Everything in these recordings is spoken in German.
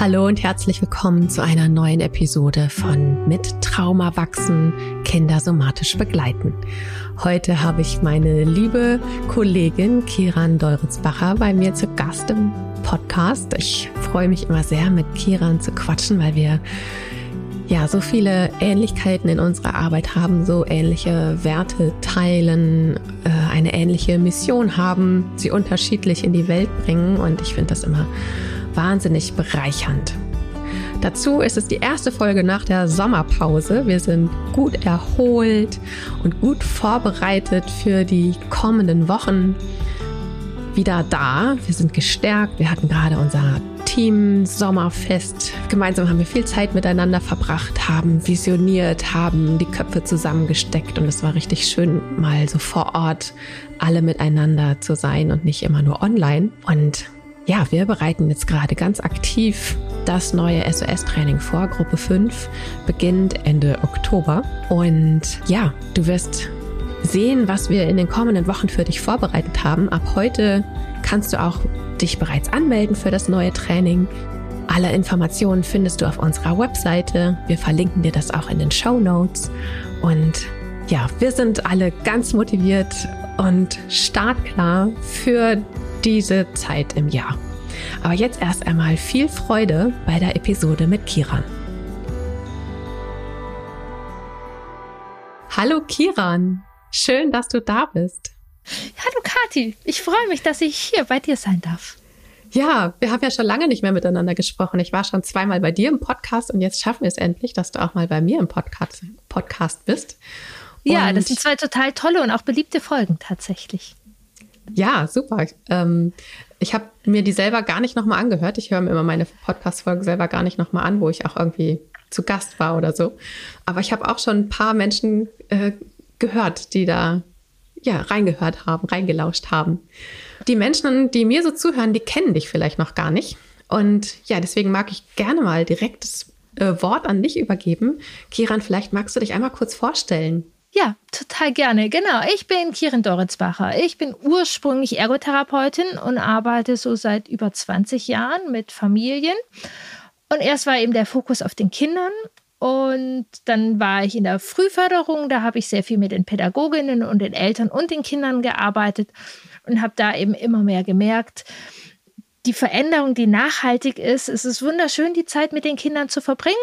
Hallo und herzlich willkommen zu einer neuen Episode von Mit Trauma wachsen, Kinder somatisch begleiten. Heute habe ich meine liebe Kollegin Kiran Deuritzbacher bei mir zu Gast im Podcast. Ich freue mich immer sehr, mit Kiran zu quatschen, weil wir ja so viele Ähnlichkeiten in unserer Arbeit haben, so ähnliche Werte teilen, äh, eine ähnliche Mission haben, sie unterschiedlich in die Welt bringen und ich finde das immer wahnsinnig bereichernd. Dazu ist es die erste Folge nach der Sommerpause. Wir sind gut erholt und gut vorbereitet für die kommenden Wochen wieder da. Wir sind gestärkt. Wir hatten gerade unser Team Sommerfest. Gemeinsam haben wir viel Zeit miteinander verbracht, haben visioniert, haben die Köpfe zusammengesteckt und es war richtig schön, mal so vor Ort alle miteinander zu sein und nicht immer nur online. Und ja, wir bereiten jetzt gerade ganz aktiv das neue SOS-Training vor. Gruppe 5 beginnt Ende Oktober. Und ja, du wirst sehen, was wir in den kommenden Wochen für dich vorbereitet haben. Ab heute kannst du auch dich bereits anmelden für das neue Training. Alle Informationen findest du auf unserer Webseite. Wir verlinken dir das auch in den Show Notes. Und ja, wir sind alle ganz motiviert und startklar für diese Zeit im Jahr. Aber jetzt erst einmal viel Freude bei der Episode mit Kiran. Hallo Kiran, schön, dass du da bist. Hallo Kathi, ich freue mich, dass ich hier bei dir sein darf. Ja, wir haben ja schon lange nicht mehr miteinander gesprochen. Ich war schon zweimal bei dir im Podcast und jetzt schaffen wir es endlich, dass du auch mal bei mir im Podcast, Podcast bist. Und ja, das sind zwei total tolle und auch beliebte Folgen tatsächlich. Ja, super. Ähm, ich habe mir die selber gar nicht nochmal angehört. Ich höre mir immer meine Podcast-Folgen selber gar nicht nochmal an, wo ich auch irgendwie zu Gast war oder so. Aber ich habe auch schon ein paar Menschen äh, gehört, die da ja reingehört haben, reingelauscht haben. Die Menschen, die mir so zuhören, die kennen dich vielleicht noch gar nicht. Und ja, deswegen mag ich gerne mal direkt das äh, Wort an dich übergeben. Kiran, vielleicht magst du dich einmal kurz vorstellen. Ja, total gerne. Genau. Ich bin Kirin Doritzbacher. Ich bin ursprünglich Ergotherapeutin und arbeite so seit über 20 Jahren mit Familien. Und erst war eben der Fokus auf den Kindern. Und dann war ich in der Frühförderung. Da habe ich sehr viel mit den Pädagoginnen und den Eltern und den Kindern gearbeitet und habe da eben immer mehr gemerkt, die Veränderung, die nachhaltig ist. Es ist wunderschön, die Zeit mit den Kindern zu verbringen.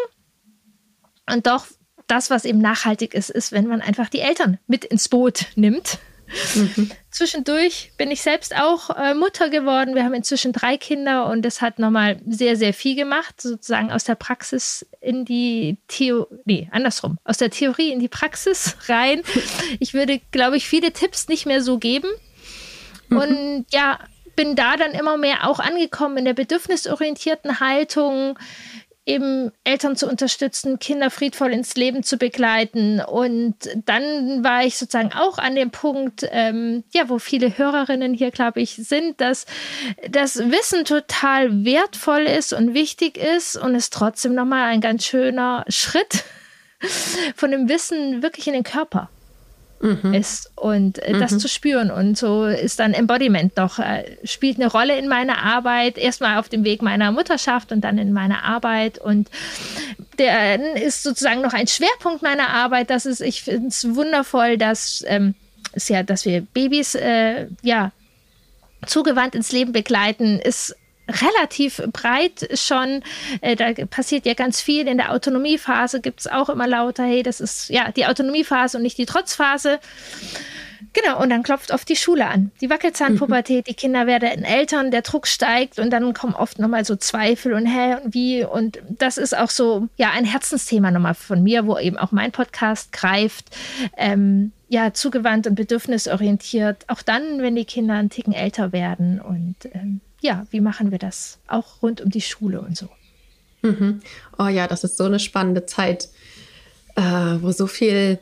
Und doch das, was eben nachhaltig ist, ist, wenn man einfach die Eltern mit ins Boot nimmt. Mhm. Zwischendurch bin ich selbst auch äh, Mutter geworden. Wir haben inzwischen drei Kinder und das hat nochmal sehr, sehr viel gemacht, sozusagen aus der Praxis in die Theorie, nee, andersrum, aus der Theorie in die Praxis rein. Ich würde, glaube ich, viele Tipps nicht mehr so geben. Mhm. Und ja, bin da dann immer mehr auch angekommen in der bedürfnisorientierten Haltung, eben Eltern zu unterstützen, Kinder friedvoll ins Leben zu begleiten. Und dann war ich sozusagen auch an dem Punkt, ähm, ja, wo viele Hörerinnen hier, glaube ich, sind, dass das Wissen total wertvoll ist und wichtig ist und es trotzdem nochmal ein ganz schöner Schritt von dem Wissen wirklich in den Körper mhm. ist und äh, das mhm. zu spüren. Und so ist dann Embodiment doch, äh, spielt eine Rolle in meiner Arbeit, erstmal auf dem Weg meiner Mutterschaft und dann in meiner Arbeit. Und der ist sozusagen noch ein Schwerpunkt meiner Arbeit. Das ist, ich finde es wundervoll, dass, ähm, ist ja, dass wir Babys äh, ja zugewandt ins Leben begleiten, ist relativ breit schon. Äh, da passiert ja ganz viel. In der Autonomiephase gibt es auch immer lauter, hey, das ist ja die Autonomiephase und nicht die Trotzphase. Genau, und dann klopft oft die Schule an. Die Wackelzahnpubertät, die Kinder werden Eltern, der Druck steigt und dann kommen oft nochmal so Zweifel und hä und wie. Und das ist auch so, ja, ein Herzensthema nochmal von mir, wo eben auch mein Podcast greift. Ähm, ja, zugewandt und bedürfnisorientiert. Auch dann, wenn die Kinder einen Ticken älter werden und ähm, ja, wie machen wir das? Auch rund um die Schule und so. Mhm. Oh ja, das ist so eine spannende Zeit, äh, wo so viel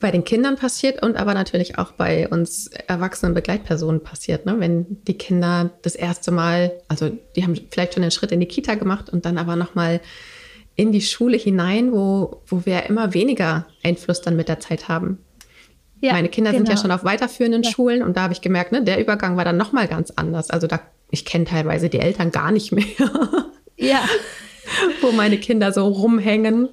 bei den Kindern passiert und aber natürlich auch bei uns erwachsenen Begleitpersonen passiert. Ne? Wenn die Kinder das erste Mal, also die haben vielleicht schon den Schritt in die Kita gemacht und dann aber nochmal in die Schule hinein, wo, wo wir immer weniger Einfluss dann mit der Zeit haben. Ja, Meine Kinder genau. sind ja genau. schon auf weiterführenden ja. Schulen und da habe ich gemerkt, ne, der Übergang war dann nochmal ganz anders. Also da ich kenne teilweise die Eltern gar nicht mehr. Ja. wo meine Kinder so rumhängen.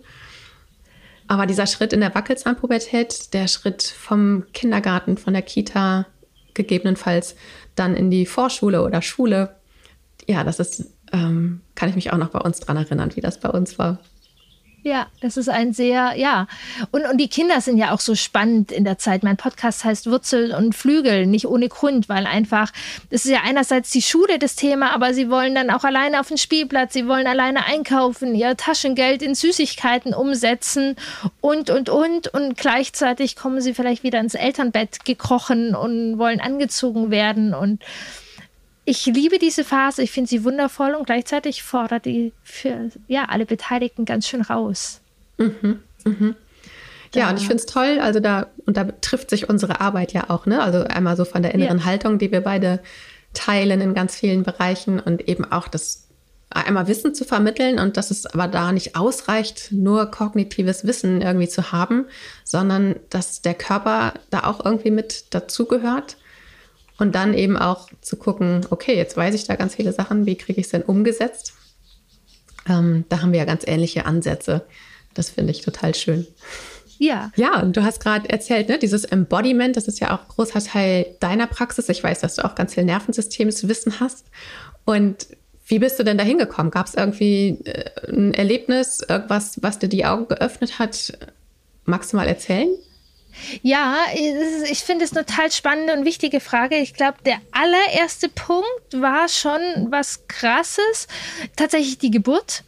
Aber dieser Schritt in der Wackelzahnpubertät, der Schritt vom Kindergarten, von der Kita, gegebenenfalls dann in die Vorschule oder Schule, ja, das ist, ähm, kann ich mich auch noch bei uns dran erinnern, wie das bei uns war. Ja, das ist ein sehr, ja. Und, und die Kinder sind ja auch so spannend in der Zeit. Mein Podcast heißt Wurzel und Flügel, nicht ohne Grund, weil einfach, das ist ja einerseits die Schule das Thema, aber sie wollen dann auch alleine auf den Spielplatz, sie wollen alleine einkaufen, ihr Taschengeld in Süßigkeiten umsetzen und, und, und. Und gleichzeitig kommen sie vielleicht wieder ins Elternbett gekrochen und wollen angezogen werden und ich liebe diese Phase, ich finde sie wundervoll und gleichzeitig fordert die für ja, alle Beteiligten ganz schön raus. Mhm, mhm. Ja, und ich finde es toll, also da, und da trifft sich unsere Arbeit ja auch, ne? Also einmal so von der inneren ja. Haltung, die wir beide teilen in ganz vielen Bereichen und eben auch das einmal Wissen zu vermitteln und dass es aber da nicht ausreicht, nur kognitives Wissen irgendwie zu haben, sondern dass der Körper da auch irgendwie mit dazugehört und dann eben auch zu gucken, okay, jetzt weiß ich da ganz viele Sachen, wie kriege ich es denn umgesetzt? Ähm, da haben wir ja ganz ähnliche Ansätze. Das finde ich total schön. Ja. Ja, und du hast gerade erzählt, ne, dieses Embodiment, das ist ja auch großer Teil deiner Praxis. Ich weiß, dass du auch ganz viel Nervensystemswissen hast. Und wie bist du denn da hingekommen? Gab es irgendwie äh, ein Erlebnis, irgendwas, was dir die Augen geöffnet hat? Magst du mal erzählen? Ja, ich finde es eine total spannende und wichtige Frage. Ich glaube, der allererste Punkt war schon was Krasses. Tatsächlich die Geburt.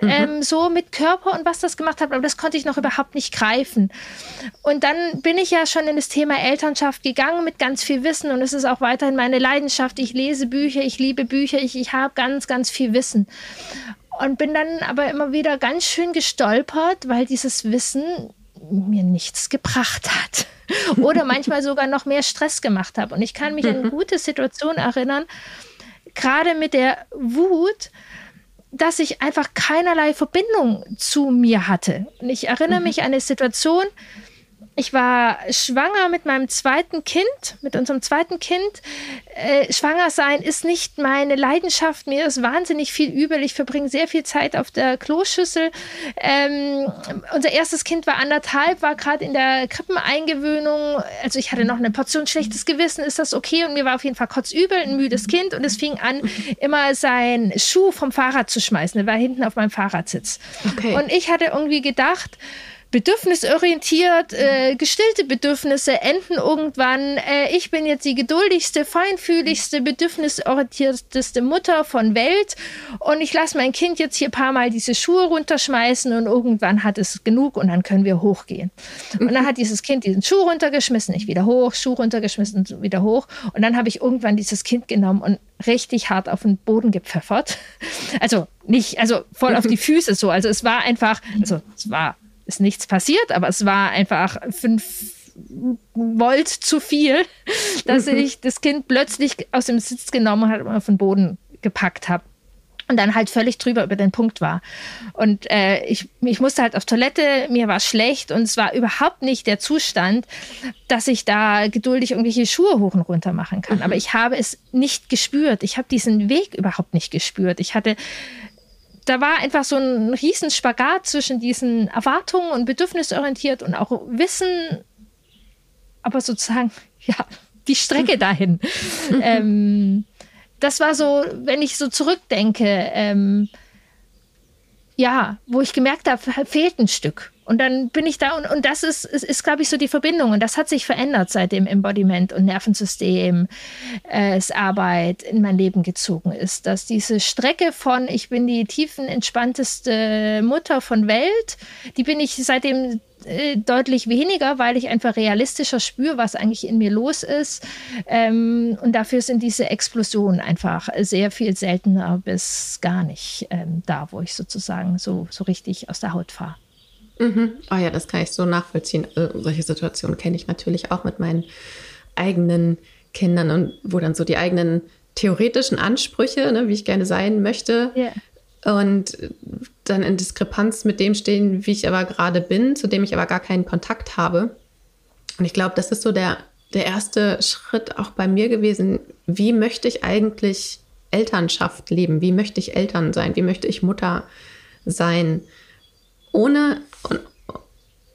Mhm. Ähm, so mit Körper und was das gemacht hat, aber das konnte ich noch überhaupt nicht greifen. Und dann bin ich ja schon in das Thema Elternschaft gegangen mit ganz viel Wissen und es ist auch weiterhin meine Leidenschaft. Ich lese Bücher, ich liebe Bücher, ich, ich habe ganz, ganz viel Wissen. Und bin dann aber immer wieder ganz schön gestolpert, weil dieses Wissen mir nichts gebracht hat. Oder manchmal sogar noch mehr Stress gemacht habe. Und ich kann mich an eine mhm. gute Situation erinnern, gerade mit der Wut, dass ich einfach keinerlei Verbindung zu mir hatte. Und ich erinnere mhm. mich an eine Situation, ich war schwanger mit meinem zweiten Kind, mit unserem zweiten Kind. Äh, schwanger sein ist nicht meine Leidenschaft. Mir ist wahnsinnig viel übel. Ich verbringe sehr viel Zeit auf der Kloschüssel. Ähm, unser erstes Kind war anderthalb, war gerade in der Krippeneingewöhnung. Also ich hatte noch eine Portion schlechtes Gewissen. Ist das okay? Und mir war auf jeden Fall kotzübel, ein müdes Kind. Und es fing an, immer seinen Schuh vom Fahrrad zu schmeißen. Er war hinten auf meinem Fahrradsitz. Okay. Und ich hatte irgendwie gedacht, bedürfnisorientiert, äh, gestillte Bedürfnisse enden irgendwann. Äh, ich bin jetzt die geduldigste, feinfühligste, bedürfnisorientierteste Mutter von Welt und ich lasse mein Kind jetzt hier ein paar Mal diese Schuhe runterschmeißen und irgendwann hat es genug und dann können wir hochgehen. Und dann hat dieses Kind diesen Schuh runtergeschmissen, ich wieder hoch, Schuh runtergeschmissen, wieder hoch und dann habe ich irgendwann dieses Kind genommen und richtig hart auf den Boden gepfeffert. Also nicht, also voll auf die Füße so. Also es war einfach, also es war ist nichts passiert, aber es war einfach fünf Volt zu viel, dass mhm. ich das Kind plötzlich aus dem Sitz genommen habe und auf den Boden gepackt habe und dann halt völlig drüber über den Punkt war. Und äh, ich, ich musste halt auf Toilette, mir war schlecht und es war überhaupt nicht der Zustand, dass ich da geduldig irgendwelche Schuhe hoch und runter machen kann. Mhm. Aber ich habe es nicht gespürt. Ich habe diesen Weg überhaupt nicht gespürt. Ich hatte da war einfach so ein riesen Spagat zwischen diesen Erwartungen und bedürfnisorientiert und auch Wissen, aber sozusagen, ja, die Strecke dahin. ähm, das war so, wenn ich so zurückdenke, ähm, ja, wo ich gemerkt habe, fehlt ein Stück. Und dann bin ich da und, und das ist, ist, ist glaube ich, so die Verbindung. Und das hat sich verändert, seit dem Embodiment und Nervensystem äh, Arbeit in mein Leben gezogen ist. Dass diese Strecke von ich bin die tiefen, entspannteste Mutter von Welt, die bin ich seitdem äh, deutlich weniger, weil ich einfach realistischer spüre, was eigentlich in mir los ist. Ähm, und dafür sind diese Explosionen einfach sehr viel seltener bis gar nicht ähm, da, wo ich sozusagen so, so richtig aus der Haut fahre. Mhm. Oh ja, das kann ich so nachvollziehen. Also, solche Situationen kenne ich natürlich auch mit meinen eigenen Kindern und wo dann so die eigenen theoretischen Ansprüche, ne, wie ich gerne sein möchte, yeah. und dann in Diskrepanz mit dem stehen, wie ich aber gerade bin, zu dem ich aber gar keinen Kontakt habe. Und ich glaube, das ist so der, der erste Schritt auch bei mir gewesen. Wie möchte ich eigentlich Elternschaft leben? Wie möchte ich Eltern sein? Wie möchte ich Mutter sein? Ohne und,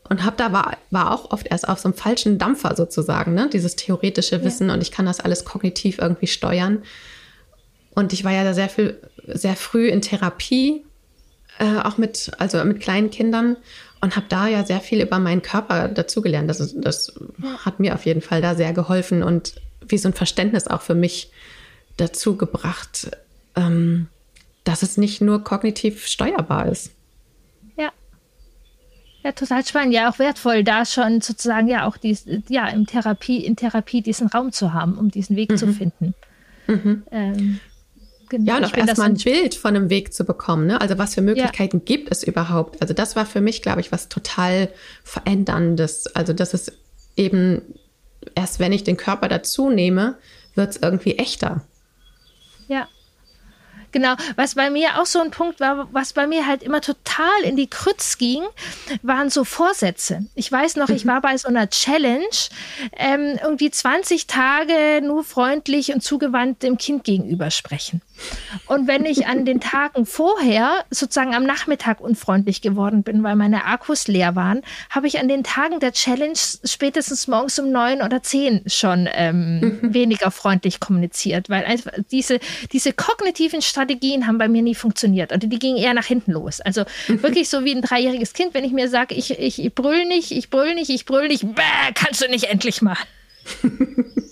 und habe da war, war auch oft erst auf so einem falschen Dampfer sozusagen, ne? dieses theoretische Wissen ja. und ich kann das alles kognitiv irgendwie steuern. Und ich war ja sehr viel, sehr früh in Therapie, äh, auch mit, also mit kleinen Kindern und habe da ja sehr viel über meinen Körper dazugelernt. Das, das hat mir auf jeden Fall da sehr geholfen und wie so ein Verständnis auch für mich dazu gebracht, ähm, dass es nicht nur kognitiv steuerbar ist. Ja. Total spannend. Ja, auch wertvoll, da schon sozusagen ja auch dies, ja, in Therapie, in Therapie diesen Raum zu haben, um diesen Weg mhm. zu finden. Mhm. Ähm, Genau. Ja, und auch erstmal ein Bild von einem Weg zu bekommen. Ne? Also was für Möglichkeiten ja. gibt es überhaupt? Also das war für mich, glaube ich, was total Veränderndes. Also das ist eben erst, wenn ich den Körper dazu nehme, wird es irgendwie echter. Ja. Genau, was bei mir auch so ein Punkt war, was bei mir halt immer total in die Krütz ging, waren so Vorsätze. Ich weiß noch, ich mhm. war bei so einer Challenge, ähm, irgendwie 20 Tage nur freundlich und zugewandt dem Kind gegenüber sprechen. Und wenn ich an den Tagen vorher sozusagen am Nachmittag unfreundlich geworden bin, weil meine Akkus leer waren, habe ich an den Tagen der Challenge spätestens morgens um neun oder zehn schon ähm, mhm. weniger freundlich kommuniziert, weil einfach diese, diese kognitiven Strategien haben bei mir nie funktioniert und die gingen eher nach hinten los. Also mhm. wirklich so wie ein dreijähriges Kind, wenn ich mir sage, ich, ich, ich brüll nicht, ich brüll nicht, ich brüll nicht, bäh, kannst du nicht endlich mal.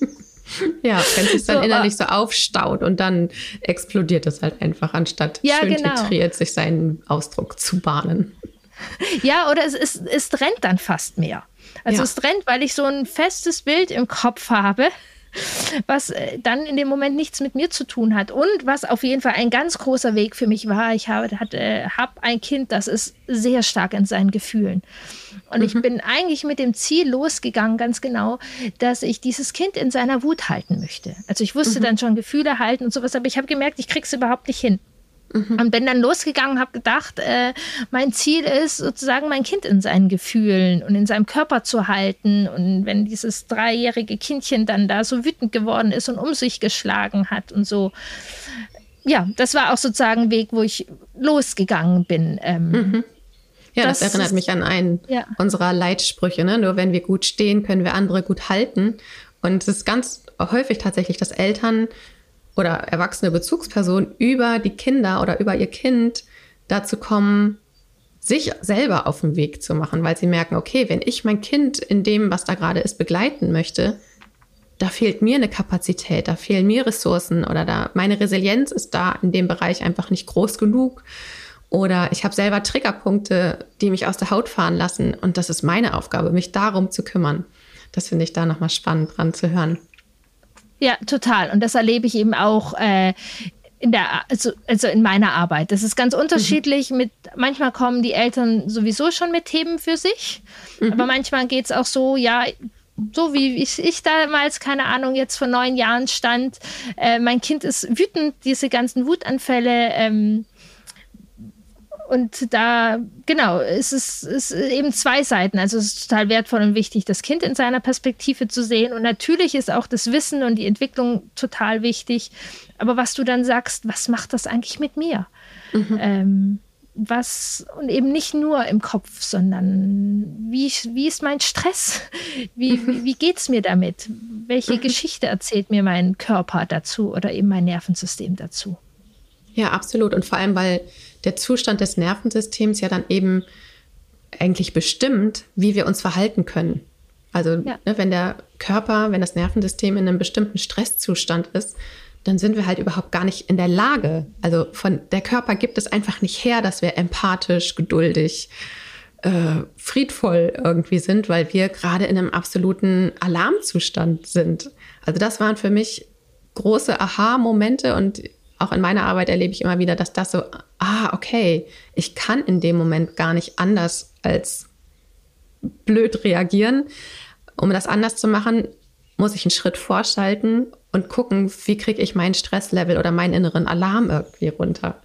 Ja, wenn es sich dann so, innerlich so aufstaut und dann explodiert es halt einfach, anstatt ja, schön genau. titriert sich seinen Ausdruck zu bahnen. Ja, oder es, es, es rennt dann fast mehr. Also ja. es rennt, weil ich so ein festes Bild im Kopf habe was äh, dann in dem Moment nichts mit mir zu tun hat. Und was auf jeden Fall ein ganz großer Weg für mich war, ich habe hatte, hab ein Kind, das ist sehr stark in seinen Gefühlen. Und mhm. ich bin eigentlich mit dem Ziel losgegangen, ganz genau, dass ich dieses Kind in seiner Wut halten möchte. Also ich wusste mhm. dann schon Gefühle halten und sowas, aber ich habe gemerkt, ich krieg's überhaupt nicht hin. Mhm. Und bin dann losgegangen, habe gedacht, äh, mein Ziel ist sozusagen mein Kind in seinen Gefühlen und in seinem Körper zu halten. Und wenn dieses dreijährige Kindchen dann da so wütend geworden ist und um sich geschlagen hat und so. Ja, das war auch sozusagen ein Weg, wo ich losgegangen bin. Ähm, mhm. Ja, das, das, erinnert mich an einen ja. unserer Leitsprüche. Ne? Nur wenn wir gut stehen, können wir andere gut halten. Und es ist ganz häufig tatsächlich, dass Eltern oder erwachsene Bezugsperson über die Kinder oder über ihr Kind dazu kommen, sich selber auf den Weg zu machen, weil sie merken, okay, wenn ich mein Kind in dem, was da gerade ist, begleiten möchte, da fehlt mir eine Kapazität, da fehlen mir Ressourcen oder da meine Resilienz ist da in dem Bereich einfach nicht groß genug oder ich habe selber Triggerpunkte, die mich aus der Haut fahren lassen und das ist meine Aufgabe, mich darum zu kümmern. Das finde ich da nochmal spannend dran zu hören. Ja, total. Und das erlebe ich eben auch äh, in der, also, also in meiner Arbeit. Das ist ganz unterschiedlich. Mhm. Mit, manchmal kommen die Eltern sowieso schon mit Themen für sich, mhm. aber manchmal geht es auch so, ja, so wie ich, ich, damals, keine Ahnung, jetzt vor neun Jahren stand, äh, mein Kind ist wütend, diese ganzen Wutanfälle. Ähm, und da, genau, es ist, es ist eben zwei Seiten. Also es ist total wertvoll und wichtig, das Kind in seiner Perspektive zu sehen. Und natürlich ist auch das Wissen und die Entwicklung total wichtig. Aber was du dann sagst, was macht das eigentlich mit mir? Mhm. Ähm, was und eben nicht nur im Kopf, sondern wie, wie ist mein Stress? Wie, wie, wie geht es mir damit? Welche mhm. Geschichte erzählt mir mein Körper dazu oder eben mein Nervensystem dazu? Ja, absolut. Und vor allem, weil der Zustand des Nervensystems ja dann eben eigentlich bestimmt, wie wir uns verhalten können. Also ja. ne, wenn der Körper, wenn das Nervensystem in einem bestimmten Stresszustand ist, dann sind wir halt überhaupt gar nicht in der Lage. Also von der Körper gibt es einfach nicht her, dass wir empathisch, geduldig, äh, friedvoll irgendwie sind, weil wir gerade in einem absoluten Alarmzustand sind. Also das waren für mich große Aha-Momente und auch in meiner Arbeit erlebe ich immer wieder, dass das so, ah, okay, ich kann in dem Moment gar nicht anders als blöd reagieren. Um das anders zu machen, muss ich einen Schritt vorschalten und gucken, wie kriege ich mein Stresslevel oder meinen inneren Alarm irgendwie runter.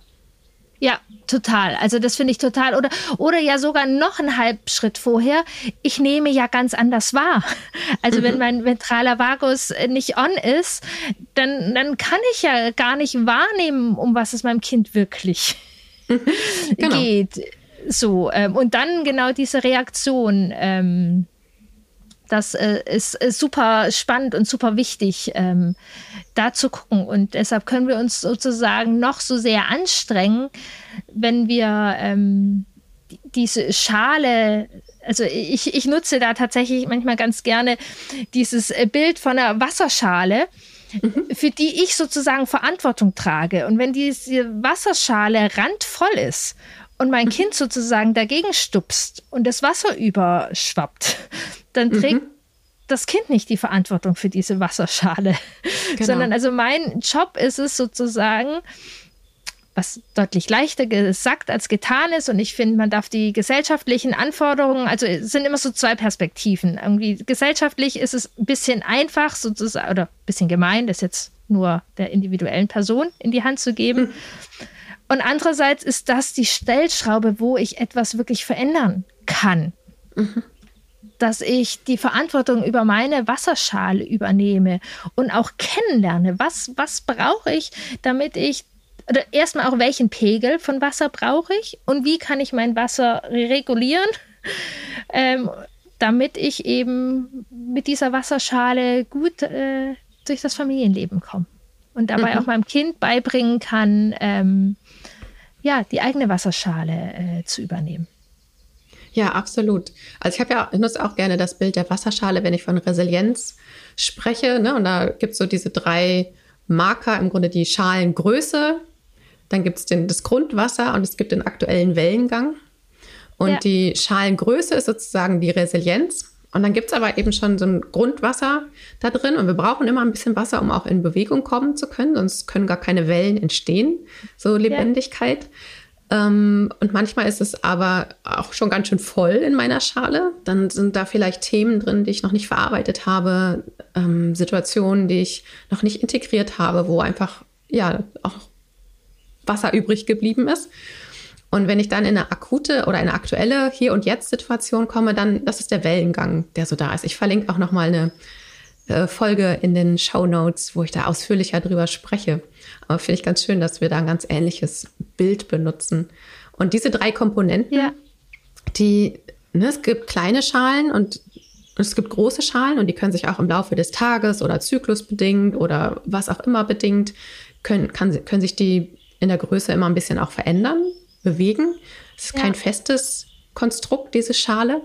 Ja, total. Also das finde ich total. Oder, oder ja sogar noch einen Halbschritt vorher. Ich nehme ja ganz anders wahr. Also mhm. wenn mein ventraler Vagus nicht on ist, dann, dann kann ich ja gar nicht wahrnehmen, um was es meinem Kind wirklich mhm. genau. geht. So, ähm, und dann genau diese Reaktion. Ähm, das äh, ist, ist, super spannend und super wichtig, ähm, da zu gucken. Und deshalb können wir uns sozusagen noch so sehr anstrengen, wenn wir ähm, diese Schale, also ich, ich nutze da tatsächlich manchmal ganz gerne dieses äh, Bild von einer Wasserschale. Mhm. für die ich sozusagen Verantwortung trage. Und wenn diese Wasserschale randvoll ist und mein mhm. Kind sozusagen dagegen stupst und das Wasser überschwappt, dann mhm. trägt mhm. das Kind nicht die Verantwortung für diese Wasserschale, genau. sondern also mein Job ist es sozusagen, was deutlich leichter gesagt als getan ist. Und ich finde, man darf die gesellschaftlichen Anforderungen, also es sind immer so zwei Perspektiven. Irgendwie gesellschaftlich ist es ein bisschen einfach sozusagen, oder ein bisschen gemein, das jetzt nur der individuellen Person in die Hand zu geben. Mhm. Und andererseits ist das die Stellschraube, wo ich etwas wirklich verändern kann. Mhm dass ich die Verantwortung über meine Wasserschale übernehme und auch kennenlerne, was, was brauche ich, damit ich oder erstmal auch welchen Pegel von Wasser brauche ich und wie kann ich mein Wasser regulieren, ähm, damit ich eben mit dieser Wasserschale gut äh, durch das Familienleben komme und dabei mhm. auch meinem Kind beibringen kann, ähm, ja, die eigene Wasserschale äh, zu übernehmen. Ja, absolut. Also ich habe ja, ich nutze auch gerne das Bild der Wasserschale, wenn ich von Resilienz spreche. Ne? Und da gibt es so diese drei Marker, im Grunde die Schalengröße, dann gibt es das Grundwasser und es gibt den aktuellen Wellengang. Und ja. die Schalengröße ist sozusagen die Resilienz. Und dann gibt es aber eben schon so ein Grundwasser da drin. Und wir brauchen immer ein bisschen Wasser, um auch in Bewegung kommen zu können. Sonst können gar keine Wellen entstehen, so Lebendigkeit. Ja. Ähm, und manchmal ist es aber auch schon ganz schön voll in meiner Schale. Dann sind da vielleicht Themen drin, die ich noch nicht verarbeitet habe, ähm, Situationen, die ich noch nicht integriert habe, wo einfach ja auch Wasser übrig geblieben ist. Und wenn ich dann in eine akute oder eine aktuelle Hier- und Jetzt-Situation komme, dann, das ist der Wellengang, der so da ist. Ich verlinke auch nochmal eine äh, Folge in den Show Notes, wo ich da ausführlicher drüber spreche. Aber finde ich ganz schön, dass wir da ein ganz ähnliches Bild benutzen. Und diese drei Komponenten, ja. die, ne, es gibt kleine Schalen und es gibt große Schalen und die können sich auch im Laufe des Tages oder zyklusbedingt oder was auch immer bedingt, können, kann, können sich die in der Größe immer ein bisschen auch verändern, bewegen. Es ist ja. kein festes Konstrukt, diese Schale.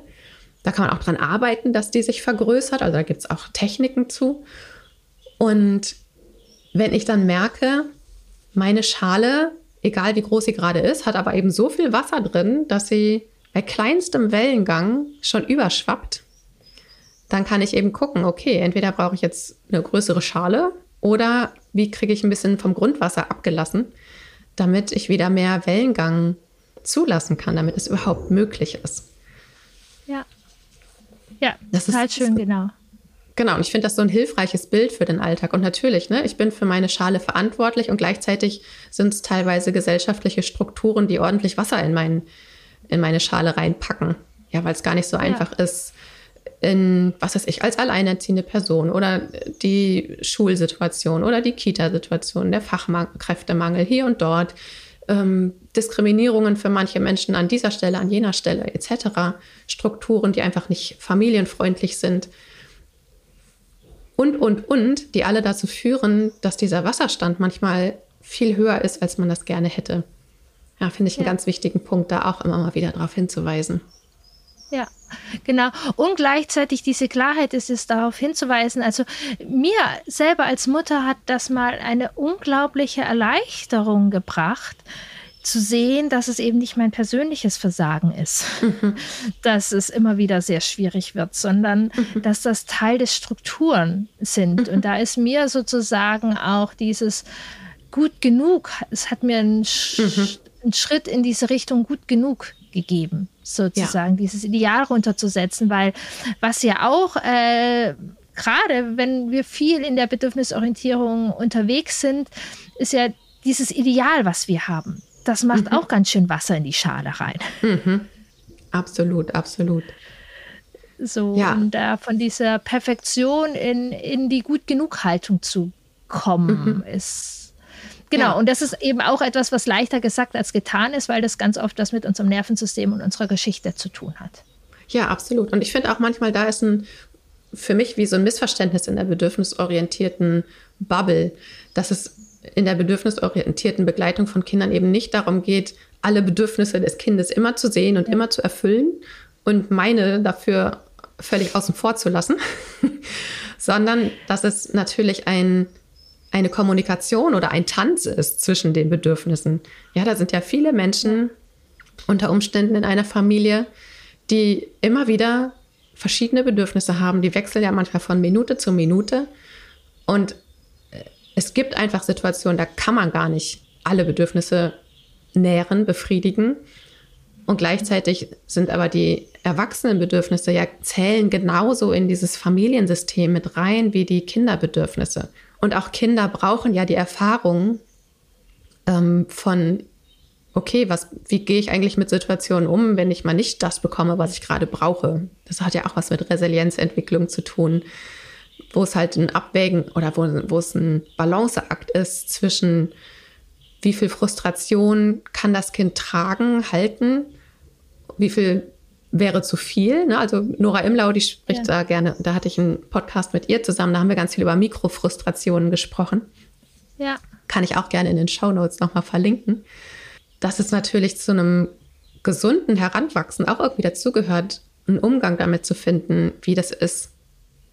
Da kann man auch dran arbeiten, dass die sich vergrößert. Also da gibt es auch Techniken zu. Und wenn ich dann merke, meine Schale, egal wie groß sie gerade ist, hat aber eben so viel Wasser drin, dass sie bei kleinstem Wellengang schon überschwappt, dann kann ich eben gucken, okay, entweder brauche ich jetzt eine größere Schale oder wie kriege ich ein bisschen vom Grundwasser abgelassen, damit ich wieder mehr Wellengang zulassen kann, damit es überhaupt möglich ist. Ja. Ja, das total ist schön, genau. Genau, und ich finde das so ein hilfreiches Bild für den Alltag. Und natürlich, ne, ich bin für meine Schale verantwortlich und gleichzeitig sind es teilweise gesellschaftliche Strukturen, die ordentlich Wasser in, mein, in meine Schale reinpacken. Ja, weil es gar nicht so ja. einfach ist, in, was weiß ich, als alleinerziehende Person oder die Schulsituation oder die Kita-Situation, der Fachkräftemangel hier und dort, ähm, Diskriminierungen für manche Menschen an dieser Stelle, an jener Stelle etc., Strukturen, die einfach nicht familienfreundlich sind und, und, und, die alle dazu führen, dass dieser Wasserstand manchmal viel höher ist, als man das gerne hätte. Ja, finde ich einen ganz wichtigen Punkt, da auch immer mal wieder darauf hinzuweisen. Ja, genau. Und gleichzeitig diese Klarheit ist es, darauf hinzuweisen. Also mir selber als Mutter hat das mal eine unglaubliche Erleichterung gebracht, zu sehen, dass es eben nicht mein persönliches Versagen ist, mhm. dass es immer wieder sehr schwierig wird, sondern mhm. dass das Teil des Strukturen sind. Mhm. Und da ist mir sozusagen auch dieses gut genug, es hat mir einen, Sch einen Schritt in diese Richtung gut genug gegeben, sozusagen, ja. dieses Ideal runterzusetzen, weil was ja auch äh, gerade wenn wir viel in der Bedürfnisorientierung unterwegs sind, ist ja dieses Ideal, was wir haben das macht mhm. auch ganz schön Wasser in die Schale rein. Mhm. Absolut, absolut. So, ja. und da von dieser Perfektion in, in die gut genug Haltung zu kommen, mhm. ist. Genau, ja. und das ist eben auch etwas, was leichter gesagt als getan ist, weil das ganz oft was mit unserem Nervensystem und unserer Geschichte zu tun hat. Ja, absolut. Und ich finde auch manchmal, da ist ein für mich wie so ein Missverständnis in der bedürfnisorientierten Bubble, dass es in der bedürfnisorientierten Begleitung von Kindern eben nicht darum geht, alle Bedürfnisse des Kindes immer zu sehen und ja. immer zu erfüllen und meine dafür völlig außen vor zu lassen, sondern dass es natürlich ein, eine Kommunikation oder ein Tanz ist zwischen den Bedürfnissen. Ja, da sind ja viele Menschen unter Umständen in einer Familie, die immer wieder verschiedene Bedürfnisse haben. Die wechseln ja manchmal von Minute zu Minute. Und äh, es gibt einfach Situationen, da kann man gar nicht alle Bedürfnisse nähren, befriedigen. Und gleichzeitig sind aber die Erwachsenenbedürfnisse ja zählen genauso in dieses Familiensystem mit rein wie die Kinderbedürfnisse. Und auch Kinder brauchen ja die Erfahrung ähm, von, okay, was, wie gehe ich eigentlich mit Situationen um, wenn ich mal nicht das bekomme, was ich gerade brauche? Das hat ja auch was mit Resilienzentwicklung zu tun, wo es halt ein Abwägen oder wo, wo es ein Balanceakt ist zwischen wie viel Frustration kann das Kind tragen, halten, wie viel wäre zu viel. Ne? Also Nora Imlau, die spricht ja. da gerne, da hatte ich einen Podcast mit ihr zusammen, da haben wir ganz viel über Mikrofrustrationen gesprochen. Ja. Kann ich auch gerne in den Show Notes nochmal verlinken. Dass es natürlich zu einem gesunden Heranwachsen auch irgendwie dazugehört, einen Umgang damit zu finden, wie das ist,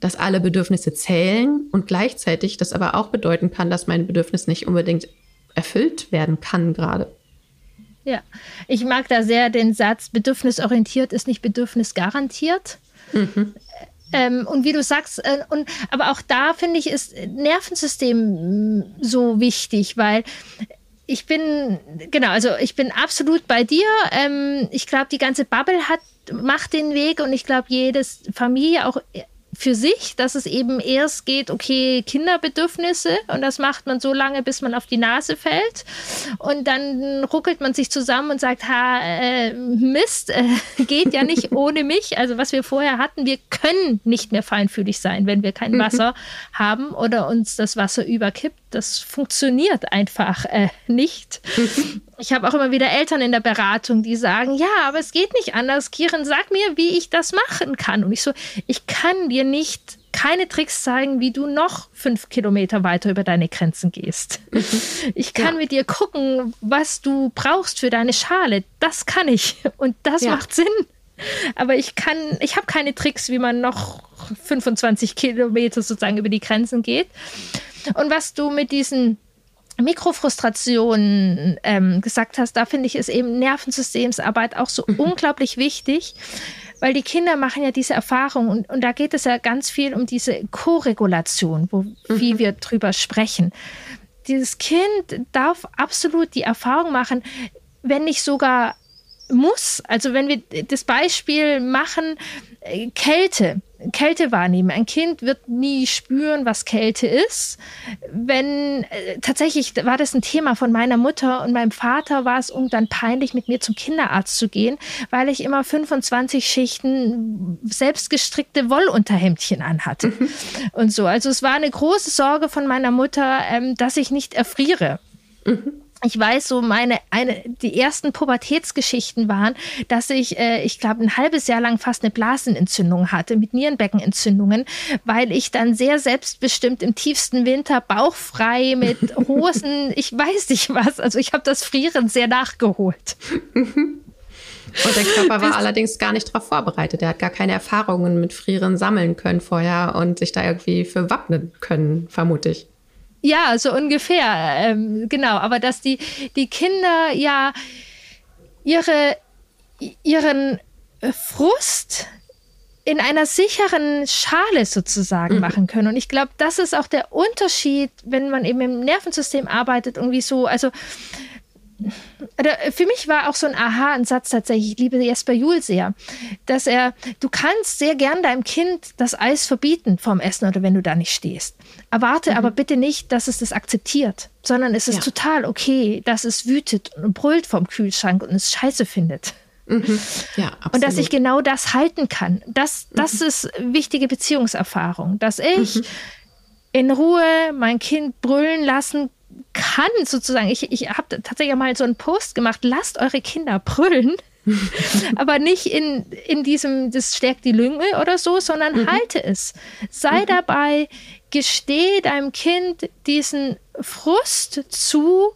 dass alle Bedürfnisse zählen und gleichzeitig das aber auch bedeuten kann, dass mein Bedürfnis nicht unbedingt erfüllt werden kann gerade. Ja, ich mag da sehr den Satz, bedürfnisorientiert ist nicht bedürfnisgarantiert. Mhm. Ähm, und wie du sagst, äh, und, aber auch da finde ich, ist Nervensystem so wichtig, weil ich bin, genau, also ich bin absolut bei dir. Ähm, ich glaube, die ganze Bubble hat, macht den Weg und ich glaube, jedes Familie, auch für sich, dass es eben erst geht, okay, Kinderbedürfnisse und das macht man so lange, bis man auf die Nase fällt und dann ruckelt man sich zusammen und sagt, ha, äh, Mist, äh, geht ja nicht ohne mich. Also was wir vorher hatten, wir können nicht mehr feinfühlig sein, wenn wir kein mhm. Wasser haben oder uns das Wasser überkippt. Das funktioniert einfach äh, nicht. Ich habe auch immer wieder Eltern in der Beratung, die sagen, ja, aber es geht nicht anders. Kieren, sag mir, wie ich das machen kann. Und ich so, ich kann dir nicht keine Tricks zeigen, wie du noch fünf Kilometer weiter über deine Grenzen gehst. Mhm. Ich kann ja. mit dir gucken, was du brauchst für deine Schale. Das kann ich. Und das ja. macht Sinn. Aber ich kann, ich habe keine Tricks, wie man noch 25 Kilometer sozusagen über die Grenzen geht. Und was du mit diesen Mikrofrustrationen ähm, gesagt hast, da finde ich es eben Nervensystemsarbeit auch so mhm. unglaublich wichtig, weil die Kinder machen ja diese Erfahrung und, und da geht es ja ganz viel um diese Koregulation, wo, mhm. wie wir drüber sprechen. Dieses Kind darf absolut die Erfahrung machen, wenn nicht sogar muss. Also wenn wir das Beispiel machen, äh, Kälte. Kälte wahrnehmen. Ein Kind wird nie spüren, was Kälte ist. Wenn äh, tatsächlich war das ein Thema von meiner Mutter und meinem Vater war es irgendwann peinlich, mit mir zum Kinderarzt zu gehen, weil ich immer 25 Schichten selbstgestrickte Wollunterhemdchen anhatte mhm. und so. Also es war eine große Sorge von meiner Mutter, ähm, dass ich nicht erfriere. Mhm ich weiß, so meine, eine, die ersten Pubertätsgeschichten waren, dass ich, äh, ich glaube, ein halbes Jahr lang fast eine Blasenentzündung hatte mit Nierenbeckenentzündungen, weil ich dann sehr selbstbestimmt im tiefsten Winter bauchfrei mit Hosen, ich weiß nicht was, also ich habe das Frieren sehr nachgeholt. Und der Körper war allerdings gar nicht darauf vorbereitet. Er hat gar keine Erfahrungen mit Frieren sammeln können vorher und sich da irgendwie für wappnen können, vermute ich. Ja, so ungefähr, ähm, genau. Aber dass die, die Kinder ja ihre, ihren Frust in einer sicheren Schale sozusagen mhm. machen können. Und ich glaube, das ist auch der Unterschied, wenn man eben im Nervensystem arbeitet, irgendwie so, also für mich war auch so ein Aha ein Satz tatsächlich, ich liebe Jesper Juhl sehr, dass er, du kannst sehr gern deinem Kind das Eis verbieten vom Essen oder wenn du da nicht stehst. Erwarte mhm. aber bitte nicht, dass es das akzeptiert, sondern es ist ja. total okay, dass es wütet und brüllt vom Kühlschrank und es scheiße findet. Mhm. Ja. Und dass ich genau das halten kann. Das, das mhm. ist wichtige Beziehungserfahrung, dass ich mhm. in Ruhe mein Kind brüllen lassen kann, sozusagen. Ich, ich habe tatsächlich mal so einen Post gemacht, lasst eure Kinder brüllen. aber nicht in, in diesem, das stärkt die Lunge oder so, sondern mhm. halte es. Sei mhm. dabei, gestehe deinem Kind diesen Frust zu.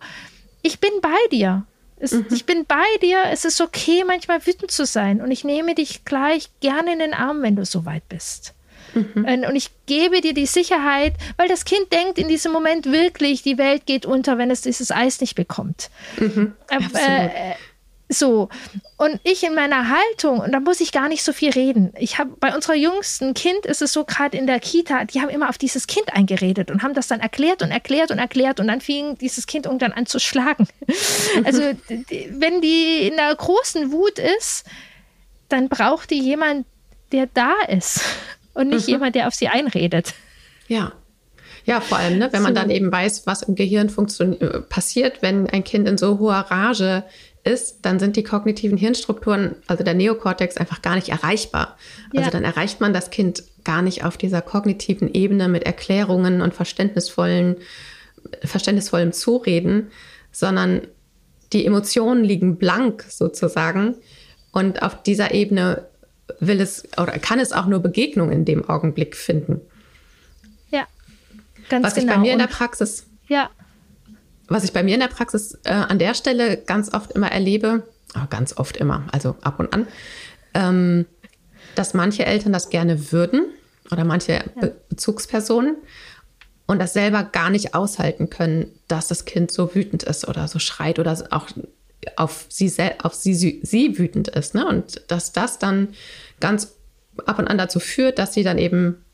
Ich bin bei dir. Es, mhm. Ich bin bei dir. Es ist okay, manchmal wütend zu sein. Und ich nehme dich gleich gerne in den Arm, wenn du so weit bist. Mhm. Äh, und ich gebe dir die Sicherheit, weil das Kind denkt in diesem Moment wirklich, die Welt geht unter, wenn es dieses Eis nicht bekommt. Mhm. Äh, äh, so. Und ich in meiner Haltung, und da muss ich gar nicht so viel reden. Ich habe bei unserer jüngsten Kind ist es so gerade in der Kita, die haben immer auf dieses Kind eingeredet und haben das dann erklärt und erklärt und erklärt und dann fing dieses Kind irgendwann an zu schlagen. Also, wenn die in der großen Wut ist, dann braucht die jemand, der da ist und nicht mhm. jemand, der auf sie einredet. Ja. Ja, vor allem, ne, wenn man so. dann eben weiß, was im Gehirn äh, passiert, wenn ein Kind in so hoher Rage ist, dann sind die kognitiven Hirnstrukturen, also der Neokortex, einfach gar nicht erreichbar. Also ja. Also dann erreicht man das Kind gar nicht auf dieser kognitiven Ebene mit Erklärungen und verständnisvollen, verständnisvollem Zureden, sondern die Emotionen liegen blank sozusagen. Und auf dieser Ebene will es oder kann es auch nur Begegnung in dem Augenblick finden. Ja, ganz was genau. Was ich bei mir in der Praxis, ja. was ich bei mir in der Praxis äh, an der Stelle ganz oft immer erlebe, oh, ganz oft immer, also ab und an, ähm, dass manche Eltern das gerne würden oder manche ja. Be Bezugspersonen und das selber gar nicht aushalten können, dass das Kind so wütend ist oder so schreit oder auch auf sie, auf sie, sie wütend ist. Ne? Und dass das dann ganz ab und an dazu führt, dass sie dann eben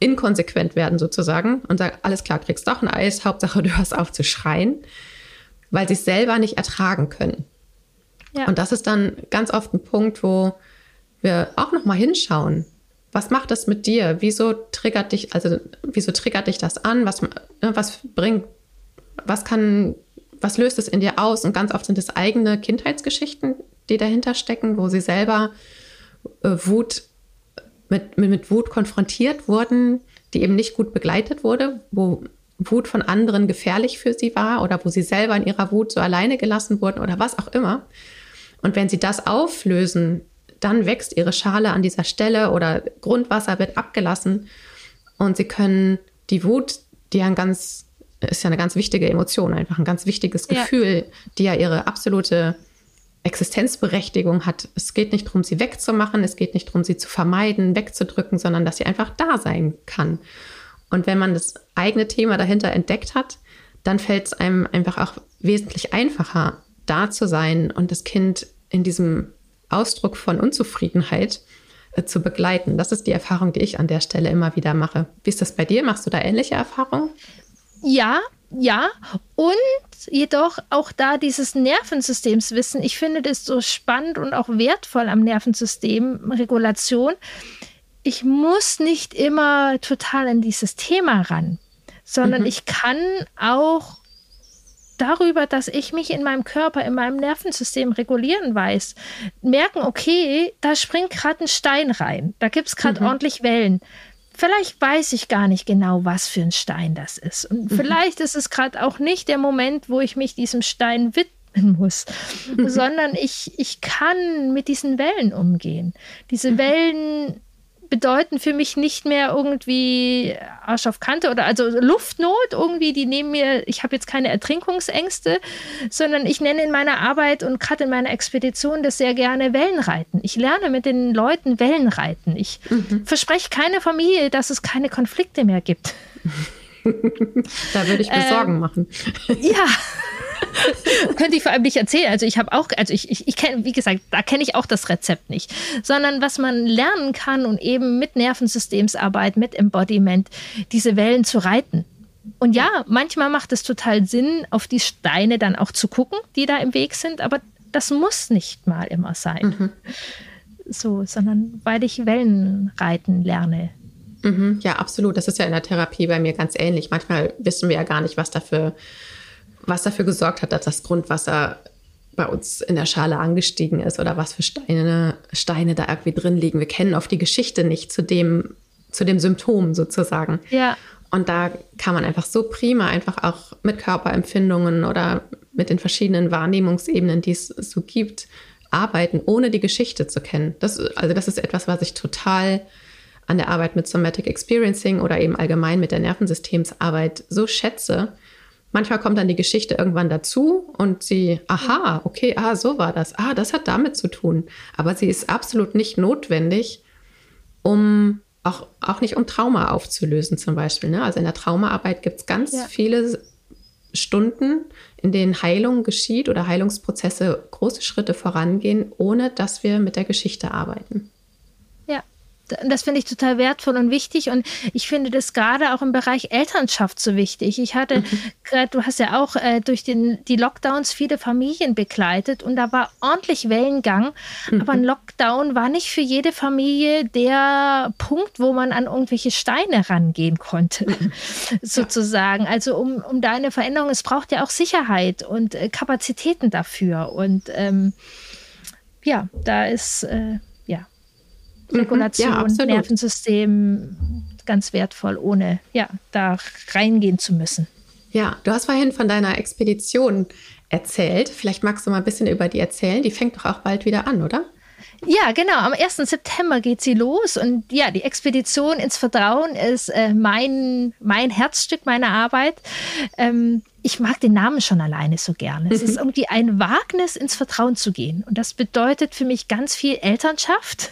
inkonsequent werden sozusagen und sagen, alles klar, kriegst doch ein Eis, Hauptsache du hörst auf zu schreien, weil sie es selber nicht ertragen können. Ja. Und das ist dann ganz oft ein Punkt, wo wir auch noch mal hinschauen. Was macht das mit dir? Wieso triggert dich, also wieso triggert dich das an? Was, ne, was bringt, was kann was löst es in dir aus? Und ganz oft sind es eigene Kindheitsgeschichten, die dahinter stecken, wo sie selber äh, Wut mit, mit, mit Wut konfrontiert wurden, die eben nicht gut begleitet wurde, wo Wut von anderen gefährlich für sie war oder wo sie selber in ihrer Wut so alleine gelassen wurden oder was auch immer. Und wenn sie das auflösen, dann wächst ihre Schale an dieser Stelle oder Grundwasser wird abgelassen und sie können die Wut, die ein ganz ist ja eine ganz wichtige Emotion, einfach ein ganz wichtiges Gefühl, ja. die ja ihre absolute Existenzberechtigung hat. Es geht nicht darum, sie wegzumachen, es geht nicht darum, sie zu vermeiden, wegzudrücken, sondern dass sie einfach da sein kann. Und wenn man das eigene Thema dahinter entdeckt hat, dann fällt es einem einfach auch wesentlich einfacher, da zu sein und das Kind in diesem Ausdruck von Unzufriedenheit äh, zu begleiten. Das ist die Erfahrung, die ich an der Stelle immer wieder mache. Wie ist das bei dir? Machst du da ähnliche Erfahrungen? Ja, ja. Und jedoch auch da dieses Nervensystemswissen. Ich finde das so spannend und auch wertvoll am Nervensystem, Regulation. Ich muss nicht immer total in dieses Thema ran, sondern mhm. ich kann auch darüber, dass ich mich in meinem Körper, in meinem Nervensystem regulieren weiß, merken, okay, da springt gerade ein Stein rein, da gibt es gerade mhm. ordentlich Wellen vielleicht weiß ich gar nicht genau, was für ein Stein das ist. Und mhm. vielleicht ist es gerade auch nicht der Moment, wo ich mich diesem Stein widmen muss, mhm. sondern ich, ich kann mit diesen Wellen umgehen. Diese mhm. Wellen bedeuten für mich nicht mehr irgendwie Arsch auf Kante oder also Luftnot irgendwie, die nehmen mir, ich habe jetzt keine Ertrinkungsängste, sondern ich nenne in meiner Arbeit und gerade in meiner Expedition das sehr gerne Wellenreiten. Ich lerne mit den Leuten Wellenreiten. Ich mhm. verspreche keine Familie, dass es keine Konflikte mehr gibt. da würde ich mir ähm, Sorgen machen. Ja. Könnte ich vor allem nicht erzählen. Also ich habe auch, also ich, ich, ich kenne, wie gesagt, da kenne ich auch das Rezept nicht. Sondern was man lernen kann und eben mit Nervensystemsarbeit, mit Embodiment, diese Wellen zu reiten. Und ja, manchmal macht es total Sinn, auf die Steine dann auch zu gucken, die da im Weg sind, aber das muss nicht mal immer sein. Mhm. So, sondern weil ich Wellen reiten lerne. Mhm, ja, absolut. Das ist ja in der Therapie bei mir ganz ähnlich. Manchmal wissen wir ja gar nicht, was dafür, was dafür gesorgt hat, dass das Grundwasser bei uns in der Schale angestiegen ist oder was für Steine, Steine da irgendwie drin liegen. Wir kennen oft die Geschichte nicht zu dem, zu dem Symptom sozusagen. Ja. Und da kann man einfach so prima einfach auch mit Körperempfindungen oder mit den verschiedenen Wahrnehmungsebenen, die es so gibt, arbeiten, ohne die Geschichte zu kennen. Das, also das ist etwas, was ich total an der Arbeit mit Somatic Experiencing oder eben allgemein mit der Nervensystemsarbeit so schätze. Manchmal kommt dann die Geschichte irgendwann dazu und sie, aha, okay, ah, so war das. Ah, das hat damit zu tun. Aber sie ist absolut nicht notwendig, um auch, auch nicht um Trauma aufzulösen zum Beispiel. Ne? Also in der Traumaarbeit gibt es ganz ja. viele Stunden, in denen Heilung geschieht oder Heilungsprozesse große Schritte vorangehen, ohne dass wir mit der Geschichte arbeiten das finde ich total wertvoll und wichtig und ich finde das gerade auch im Bereich Elternschaft so wichtig. Ich hatte mhm. gerade, du hast ja auch äh, durch den, die Lockdowns viele Familien begleitet und da war ordentlich Wellengang, mhm. aber ein Lockdown war nicht für jede Familie der Punkt, wo man an irgendwelche Steine rangehen konnte, mhm. sozusagen. Also um, um deine Veränderung, es braucht ja auch Sicherheit und äh, Kapazitäten dafür und ähm, ja, da ist äh, Mhm. Regulation, ja, Nervensystem ganz wertvoll, ohne ja, da reingehen zu müssen. Ja, du hast vorhin von deiner Expedition erzählt. Vielleicht magst du mal ein bisschen über die erzählen. Die fängt doch auch bald wieder an, oder? Ja, genau. Am 1. September geht sie los. Und ja, die Expedition ins Vertrauen ist äh, mein, mein Herzstück meiner Arbeit. Ähm, ich mag den Namen schon alleine so gerne. Es ist irgendwie ein Wagnis, ins Vertrauen zu gehen. Und das bedeutet für mich ganz viel Elternschaft.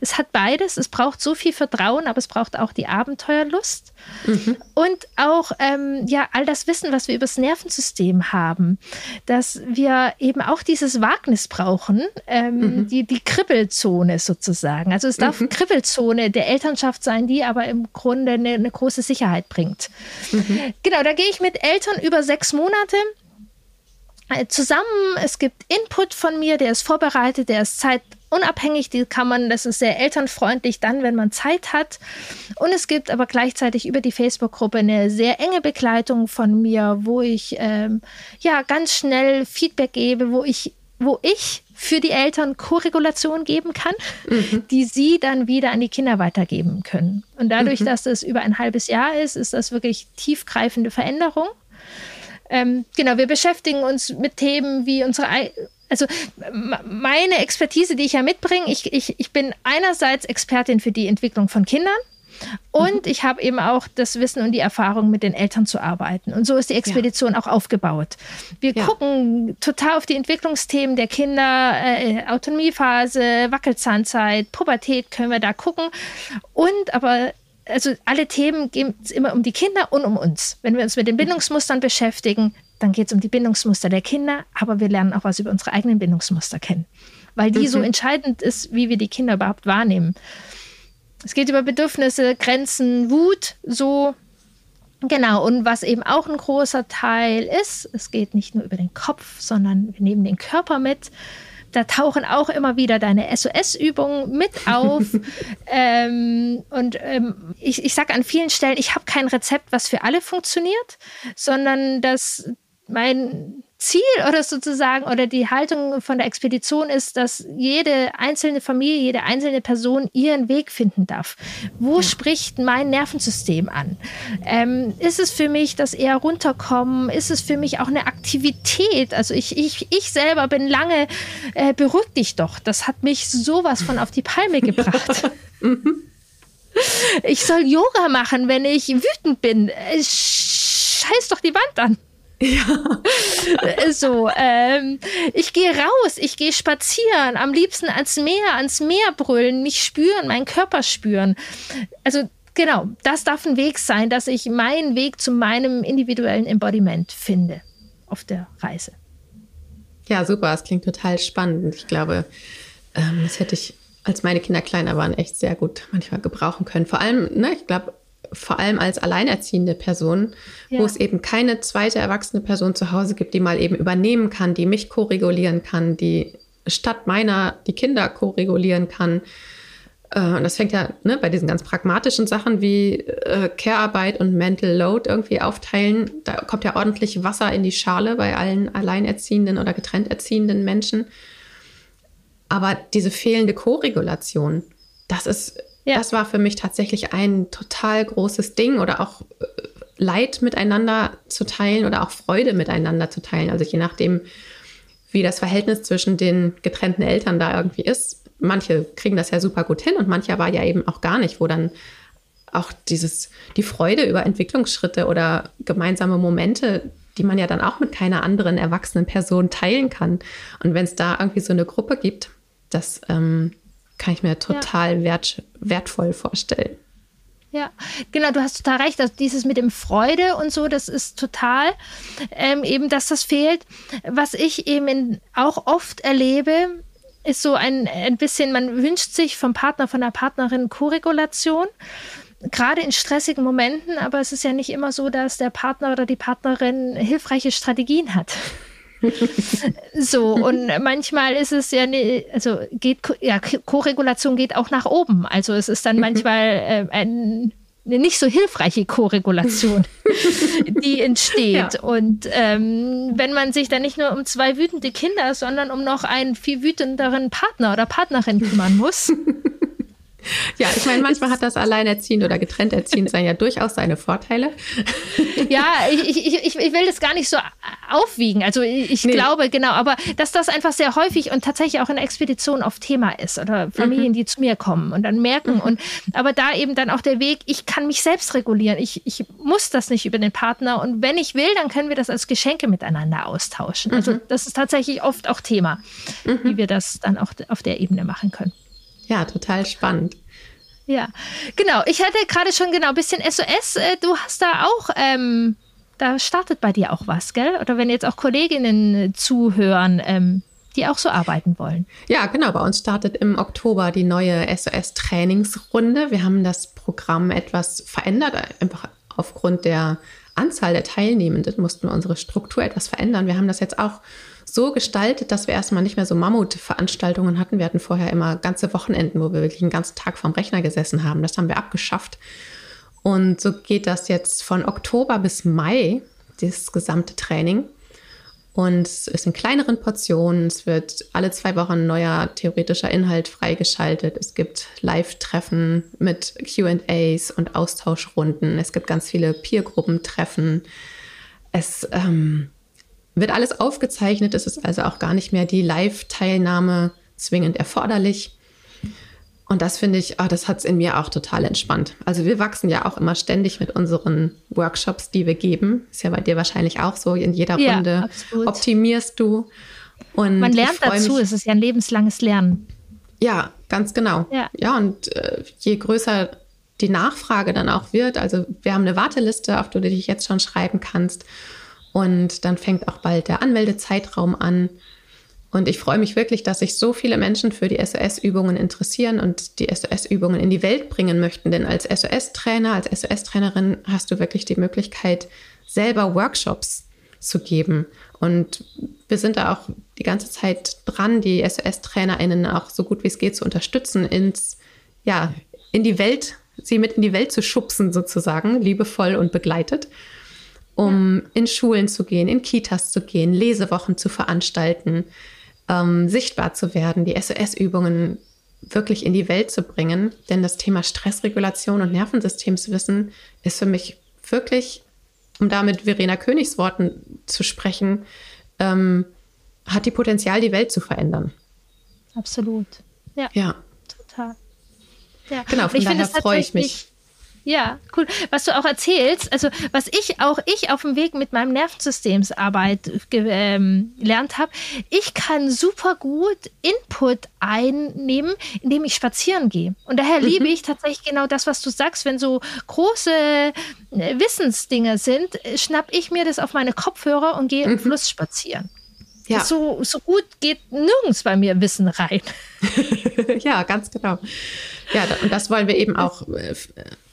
Es hat beides. Es braucht so viel Vertrauen, aber es braucht auch die Abenteuerlust. Mhm. Und auch ähm, ja, all das Wissen, was wir über das Nervensystem haben, dass wir eben auch dieses Wagnis brauchen, ähm, mhm. die, die Kribbelzone sozusagen. Also es darf mhm. Kribbelzone der Elternschaft sein, die aber im Grunde eine, eine große Sicherheit bringt. Mhm. Genau, da gehe ich mit Eltern über sechs Monate zusammen. Es gibt Input von mir, der ist vorbereitet, der ist zeitunabhängig, die kann man, das ist sehr elternfreundlich dann, wenn man Zeit hat. Und es gibt aber gleichzeitig über die Facebook-Gruppe eine sehr enge Begleitung von mir, wo ich ähm, ja ganz schnell Feedback gebe, wo ich, wo ich für die Eltern Korregulation geben kann, mhm. die sie dann wieder an die Kinder weitergeben können. Und dadurch, mhm. dass das über ein halbes Jahr ist, ist das wirklich tiefgreifende Veränderung. Ähm, genau, wir beschäftigen uns mit Themen wie unsere, also meine Expertise, die ich ja mitbringe, ich, ich, ich bin einerseits Expertin für die Entwicklung von Kindern. Und ich habe eben auch das Wissen und die Erfahrung, mit den Eltern zu arbeiten. Und so ist die Expedition ja. auch aufgebaut. Wir ja. gucken total auf die Entwicklungsthemen der Kinder, äh, Autonomiephase, Wackelzahnzeit, Pubertät können wir da gucken. Und aber also alle Themen gehen immer um die Kinder und um uns. Wenn wir uns mit den Bindungsmustern beschäftigen, dann geht es um die Bindungsmuster der Kinder, aber wir lernen auch was über unsere eigenen Bindungsmuster kennen, weil die mhm. so entscheidend ist, wie wir die Kinder überhaupt wahrnehmen. Es geht über Bedürfnisse, Grenzen, Wut, so Genau, und was eben auch ein großer Teil ist, es geht nicht nur über den Kopf, sondern wir nehmen den Körper mit da tauchen auch immer wieder deine SOS-Übungen mit auf. ähm, und ähm, ich, ich sage an vielen Stellen, ich habe kein Rezept, was für alle funktioniert, sondern dass mein Ziel oder sozusagen oder die Haltung von der Expedition ist, dass jede einzelne Familie, jede einzelne Person ihren Weg finden darf. Wo ja. spricht mein Nervensystem an? Ähm, ist es für mich das eher runterkommen? Ist es für mich auch eine Aktivität? Also ich, ich, ich selber bin lange, äh, beruhig dich doch. Das hat mich sowas von auf die Palme gebracht. Mhm. ich soll Yoga machen, wenn ich wütend bin. Äh, scheiß doch die Wand an. Ja. so, ähm, ich gehe raus, ich gehe spazieren, am liebsten ans Meer, ans Meer brüllen, mich spüren, meinen Körper spüren. Also genau, das darf ein Weg sein, dass ich meinen Weg zu meinem individuellen Embodiment finde auf der Reise. Ja, super, das klingt total spannend. Ich glaube, ähm, das hätte ich, als meine Kinder kleiner waren, echt sehr gut manchmal gebrauchen können. Vor allem, ne, ich glaube, vor allem als alleinerziehende Person, ja. wo es eben keine zweite erwachsene Person zu Hause gibt, die mal eben übernehmen kann, die mich koregulieren kann, die statt meiner die Kinder koregulieren kann. Äh, und das fängt ja ne, bei diesen ganz pragmatischen Sachen wie äh, Care-Arbeit und Mental Load irgendwie aufteilen. Da kommt ja ordentlich Wasser in die Schale bei allen alleinerziehenden oder getrennt erziehenden Menschen. Aber diese fehlende Koregulation, das ist, ja. das war für mich tatsächlich ein total großes Ding oder auch äh, Leid miteinander zu teilen oder auch Freude miteinander zu teilen. Also je nachdem, wie das Verhältnis zwischen den getrennten Eltern da irgendwie ist, manche kriegen das ja super gut hin und manche aber ja eben auch gar nicht, wo dann auch dieses, die Freude über Entwicklungsschritte oder gemeinsame Momente, die man ja dann auch mit keiner anderen erwachsenen Person teilen kann. Und wenn es da irgendwie so eine Gruppe gibt, das ähm, kann ich mir total ja. wert, wertvoll vorstellen. Ja, genau, du hast total recht. Also dieses mit dem Freude und so, das ist total ähm, eben, dass das fehlt. Was ich eben auch oft erlebe, ist so ein, ein bisschen, man wünscht sich vom Partner, von der Partnerin Koregulation gerade in stressigen Momenten, aber es ist ja nicht immer so, dass der Partner oder die Partnerin hilfreiche Strategien hat. So, und manchmal ist es ja, ne, also geht, ja, Koregulation geht auch nach oben. Also es ist dann mhm. manchmal äh, ein eine nicht so hilfreiche Koregulation, die entsteht. Ja. Und ähm, wenn man sich dann nicht nur um zwei wütende Kinder, sondern um noch einen viel wütenderen Partner oder Partnerin kümmern muss, Ja, ich meine, manchmal hat das Alleinerziehend oder getrennt erziehend sein ja durchaus seine Vorteile. Ja, ich, ich, ich, ich will das gar nicht so aufwiegen. Also ich nee. glaube, genau, aber dass das einfach sehr häufig und tatsächlich auch in Expeditionen auf Thema ist oder Familien, mhm. die zu mir kommen und dann merken mhm. und aber da eben dann auch der Weg, ich kann mich selbst regulieren. Ich, ich muss das nicht über den Partner und wenn ich will, dann können wir das als Geschenke miteinander austauschen. Also mhm. das ist tatsächlich oft auch Thema, mhm. wie wir das dann auch auf der Ebene machen können. Ja, total spannend. Ja, genau. Ich hatte gerade schon genau ein bisschen SOS. Äh, du hast da auch, ähm, da startet bei dir auch was, gell? Oder wenn jetzt auch Kolleginnen zuhören, ähm, die auch so arbeiten wollen. Ja, genau. Bei uns startet im Oktober die neue SOS-Trainingsrunde. Wir haben das Programm etwas verändert, einfach aufgrund der Anzahl der Teilnehmenden mussten wir unsere Struktur etwas verändern. Wir haben das jetzt auch so gestaltet, dass wir erstmal nicht mehr so Mammutveranstaltungen hatten. Wir hatten vorher immer ganze Wochenenden, wo wir wirklich einen ganzen Tag vorm Rechner gesessen haben. Das haben wir abgeschafft. Und so geht das jetzt von Oktober bis Mai, das gesamte Training. Und es ist in kleineren Portionen. Es wird alle zwei Wochen neuer theoretischer Inhalt freigeschaltet. Es gibt Live-Treffen mit QAs und Austauschrunden. Es gibt ganz viele Peer-Gruppentreffen. Es ähm, wird alles aufgezeichnet. Es ist also auch gar nicht mehr die Live-Teilnahme zwingend erforderlich. Und das finde ich, oh, das hat es in mir auch total entspannt. Also wir wachsen ja auch immer ständig mit unseren Workshops, die wir geben. Ist ja bei dir wahrscheinlich auch so. In jeder ja, Runde absolut. optimierst du. Und Man lernt dazu, mich, es ist ja ein lebenslanges Lernen. Ja, ganz genau. Ja, ja und äh, je größer die Nachfrage dann auch wird, also wir haben eine Warteliste, auf die du dich jetzt schon schreiben kannst. Und dann fängt auch bald der Anmeldezeitraum an. Und ich freue mich wirklich, dass sich so viele Menschen für die SOS-Übungen interessieren und die SOS-Übungen in die Welt bringen möchten. Denn als SOS-Trainer, als SOS-Trainerin hast du wirklich die Möglichkeit, selber Workshops zu geben. Und wir sind da auch die ganze Zeit dran, die SOS-TrainerInnen auch so gut wie es geht zu unterstützen, ins, ja, in die Welt, sie mit in die Welt zu schubsen, sozusagen, liebevoll und begleitet um ja. in Schulen zu gehen, in Kitas zu gehen, Lesewochen zu veranstalten, ähm, sichtbar zu werden, die SOS-Übungen wirklich in die Welt zu bringen. Denn das Thema Stressregulation und Nervensystemswissen ist für mich wirklich, um da mit Verena Königs Worten zu sprechen, ähm, hat die Potenzial, die Welt zu verändern. Absolut. Ja. Ja. Total. Ja. Genau, von ich daher freue ich mich ja, cool. Was du auch erzählst, also was ich auch ich auf dem Weg mit meinem Nervensystemsarbeit ähm, gelernt habe, ich kann super gut Input einnehmen, indem ich spazieren gehe. Und daher mhm. liebe ich tatsächlich genau das, was du sagst, wenn so große äh, Wissensdinge sind, schnapp ich mir das auf meine Kopfhörer und gehe mhm. im Fluss spazieren. Ja. So, so gut geht nirgends bei mir Wissen rein. ja, ganz genau. Ja, und das wollen wir eben auch äh,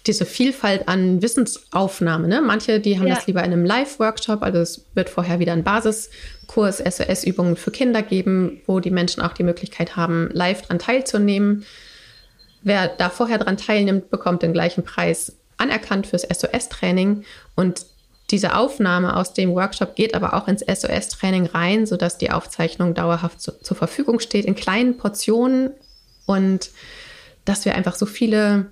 diese Vielfalt an Wissensaufnahme. Ne? Manche, die haben Ja. das lieber in einem Live-Workshop, also es wird vorher wieder einen Basiskurs SOS-Übungen für Kinder geben, wo die Menschen auch die Möglichkeit haben, live dran teilzunehmen. Wer da vorher dran teilnimmt, bekommt den gleichen Preis anerkannt fürs SOS-Training. Und diese Aufnahme aus dem Workshop geht aber auch ins SOS-Training rein, sodass die Aufzeichnung dauerhaft zu, zur Verfügung steht in kleinen Portionen und dass wir einfach so viele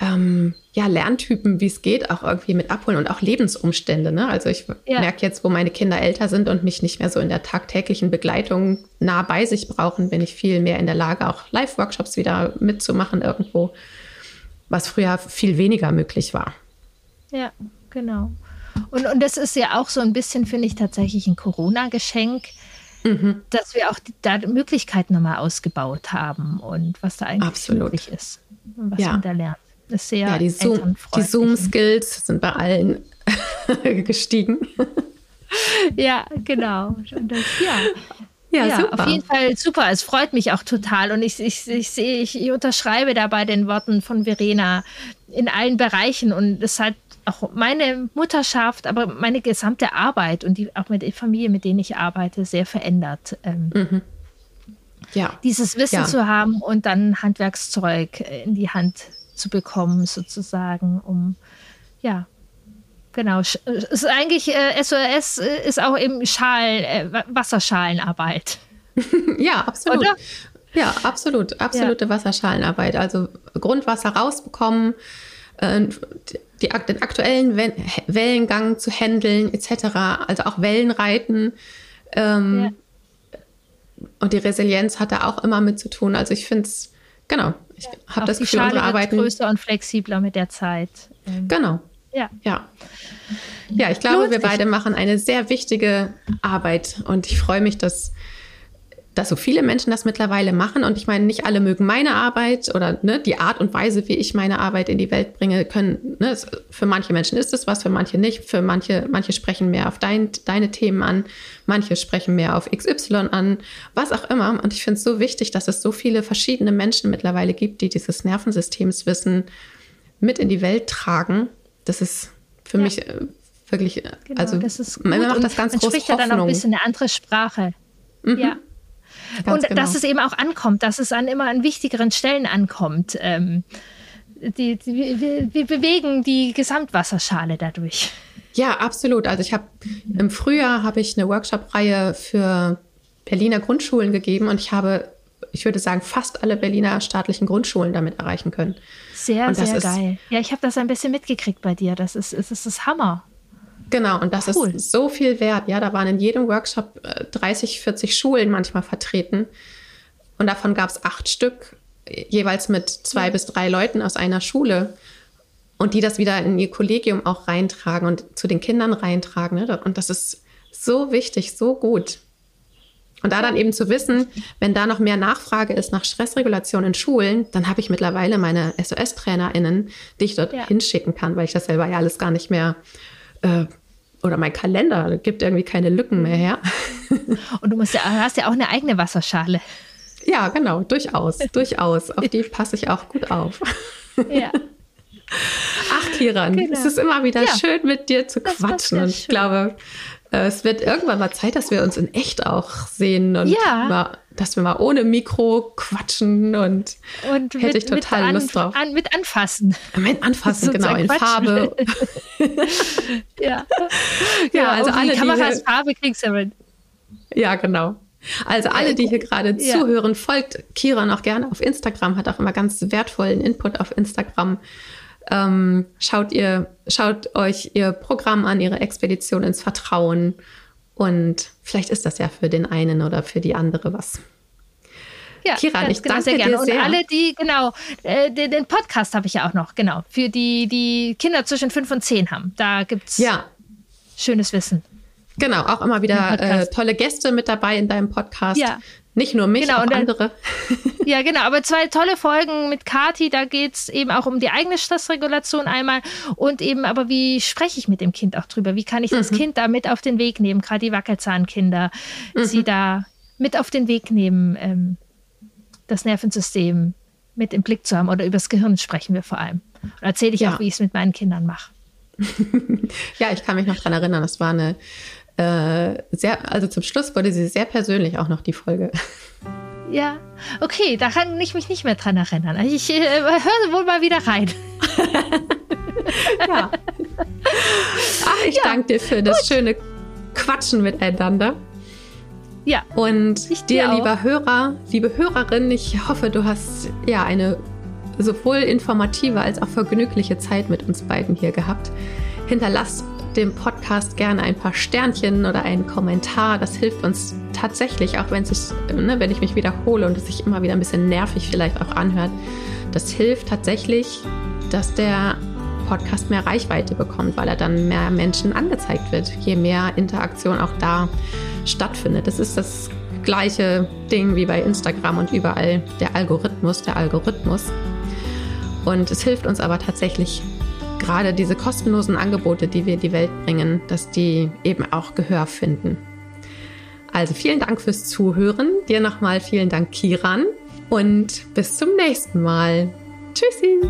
ähm, ja, Lerntypen, wie es geht, auch irgendwie mit abholen und auch Lebensumstände. Ne? Also ich Ja. merke jetzt, wo meine Kinder älter sind und mich nicht mehr so in der tagtäglichen Begleitung nah bei sich brauchen, bin ich viel mehr in der Lage, auch Live-Workshops wieder mitzumachen irgendwo, was früher viel weniger möglich war. Ja, genau. Und, und das ist ja auch so ein bisschen, finde ich, tatsächlich ein Corona-Geschenk, Mhm. dass wir auch die, da Möglichkeiten nochmal ausgebaut haben und was da eigentlich Absolut. möglich ist und was Ja. man da lernt. Ist sehr Ja, die, Zoom, die. Zoom-Skills sind bei allen gestiegen. Ja, genau. Und das, ja. Ja, Ja, super. auf jeden Fall super. Es freut mich auch total. Und ich, ich, ich sehe, ich, ich unterschreibe da bei den Worten von Verena in allen Bereichen. Und es hat auch meine Mutterschaft, aber meine gesamte Arbeit und die, auch mit der Familie, mit denen ich arbeite, sehr verändert. Ähm, Ja. Dieses Wissen Ja. zu haben und dann Handwerkszeug in die Hand zu bekommen, sozusagen, um ja. Genau, Sch- es ist eigentlich äh, SOS äh, ist auch eben Schalen, äh, Wa- Wasserschalenarbeit. Ja, absolut. Oder? Ja, absolut. Absolute Wasserschalenarbeit. Also Grundwasser rausbekommen, äh, die, den aktuellen Wel- Wellengang zu handeln, etc. Also auch Wellenreiten. Ähm, Und die Resilienz hat da auch immer mit zu tun. Also ich finde es, genau, ich habe das Gefühl, Schale unsere wird Arbeiten. größer und flexibler mit der Zeit. Ähm, Genau, ja. ja. Ja, ich glaube, Lohnt wir sich. beide machen eine sehr wichtige Arbeit und ich freue mich, dass, dass so viele Menschen das mittlerweile machen. Und ich meine, nicht alle mögen meine Arbeit oder ne, die Art und Weise, wie ich meine Arbeit in die Welt bringe, können. Ne, für manche Menschen ist es was, für manche nicht. Für manche, manche sprechen mehr auf dein, deine Themen an, manche sprechen mehr auf XY an, was auch immer. Und ich finde es so wichtig, dass es so viele verschiedene Menschen mittlerweile gibt, die dieses Nervensystemswissen mit in die Welt tragen. Das ist für Ja. mich äh, wirklich, äh, Genau, also gut. macht das ganz man große spricht ja dann auch ein bisschen eine andere Sprache. Ja. Ganz und genau. dass es eben auch ankommt, dass es an immer an wichtigeren Stellen ankommt. Ähm, die, die, wir, wir bewegen die Gesamtwasserschale dadurch. Ja, absolut. Also ich habe im Frühjahr habe ich eine Workshop-Reihe für Berliner Grundschulen gegeben und ich habe, ich würde sagen, fast alle Berliner staatlichen Grundschulen damit erreichen können. Sehr, sehr ist- geil. Ja, ich habe das ein bisschen mitgekriegt bei dir. Das ist, es ist das Hammer. Genau, und das Cool. ist so viel wert. Ja, da waren in jedem Workshop äh, 30, 40 Schulen manchmal vertreten. Und davon gab es acht Stück, äh, jeweils mit zwei bis drei Leuten aus einer Schule. Und die das wieder in ihr Kollegium auch reintragen und zu den Kindern reintragen. Ne? Und das ist so wichtig, so gut. Und da dann eben zu wissen, wenn da noch mehr Nachfrage ist nach Stressregulation in Schulen, dann habe ich mittlerweile meine SOS-TrainerInnen, die ich dort Ja. hinschicken kann, weil ich das selber ja alles gar nicht mehr äh, oder mein Kalender gibt irgendwie keine Lücken mehr her. Und du musst ja, hast ja auch eine eigene Wasserschale. ja, genau, durchaus, durchaus. Auf die passe ich auch gut auf. Ja. Ach, Kiran, Genau. es ist immer wieder Ja. schön mit dir zu Das quatschen. Und ich glaube, äh, es wird irgendwann mal Zeit, dass wir uns in echt auch sehen und Ja. mal, dass wir mal ohne Mikro quatschen und Und Hätte ich total mit Lust drauf. An, mit anfassen. Moment anfassen, So genau, in quatschen. Farbe. Ja. Ja, also und die alle, die Kameras hier- Farbe kriegst du mit. Ja, genau. Also alle, die hier gerade Ja. zuhören, folgt Kiran auch gerne auf Instagram, hat auch immer ganz wertvollen Input auf Instagram. Ähm, schaut ihr, schaut euch ihr Programm an, ihre Expedition ins Vertrauen. Und vielleicht ist das ja für den einen oder für die andere was. Ja, Kiran, ich genau, danke sehr dir gerne. Und sehr. alle, die, genau, äh, den, den Podcast habe ich ja auch noch, genau, für die, die Kinder zwischen fünf und zehn haben. Da gibt es Ja, schönes Wissen. genau. Auch immer Im wieder äh, tolle Gäste mit dabei in deinem Podcast. Ja. Nicht nur mich, Genau, auch und dann- andere. Ja, genau, aber zwei tolle Folgen mit Kati, da geht es eben auch um die eigene Stressregulation einmal und eben aber, wie spreche ich mit dem Kind auch drüber? Wie kann ich das Kind da mit auf den Weg nehmen, gerade die Wackelzahnkinder, sie da mit auf den Weg nehmen, ähm, das Nervensystem mit im Blick zu haben oder übers Gehirn sprechen wir vor allem. Und erzähle ich ja. auch, wie ich es mit meinen Kindern mache. ja, ich kann mich noch daran erinnern, das war eine äh, sehr, also zum Schluss wurde sie sehr persönlich auch noch die Folge. Ja, okay, da kann ich mich nicht mehr dran erinnern. Ich äh, höre wohl mal wieder rein. ja. Ach, ich ja, danke dir für das gut. schöne Quatschen miteinander. Ja. Und ich dir, dir lieber Hörer, liebe Hörerin, ich hoffe, du hast ja eine sowohl informative als auch vergnügliche Zeit mit uns beiden hier gehabt. Hinterlass dem Podcast gerne ein paar Sternchen oder einen Kommentar. Das hilft uns tatsächlich, auch wenn, es ne, wenn ich mich wiederhole und es sich immer wieder ein bisschen nervig vielleicht auch anhört. Das hilft tatsächlich, dass der Podcast mehr Reichweite bekommt, weil er dann mehr Menschen angezeigt wird, je mehr Interaktion auch da stattfindet. Das ist das gleiche Ding wie bei Instagram und überall der Algorithmus, der Algorithmus. Und es hilft uns aber tatsächlich gerade diese kostenlosen Angebote, die wir in die Welt bringen, dass die eben auch Gehör finden. Also vielen Dank fürs Zuhören. Dir nochmal vielen Dank, Kiran. Und bis zum nächsten Mal. Tschüssi.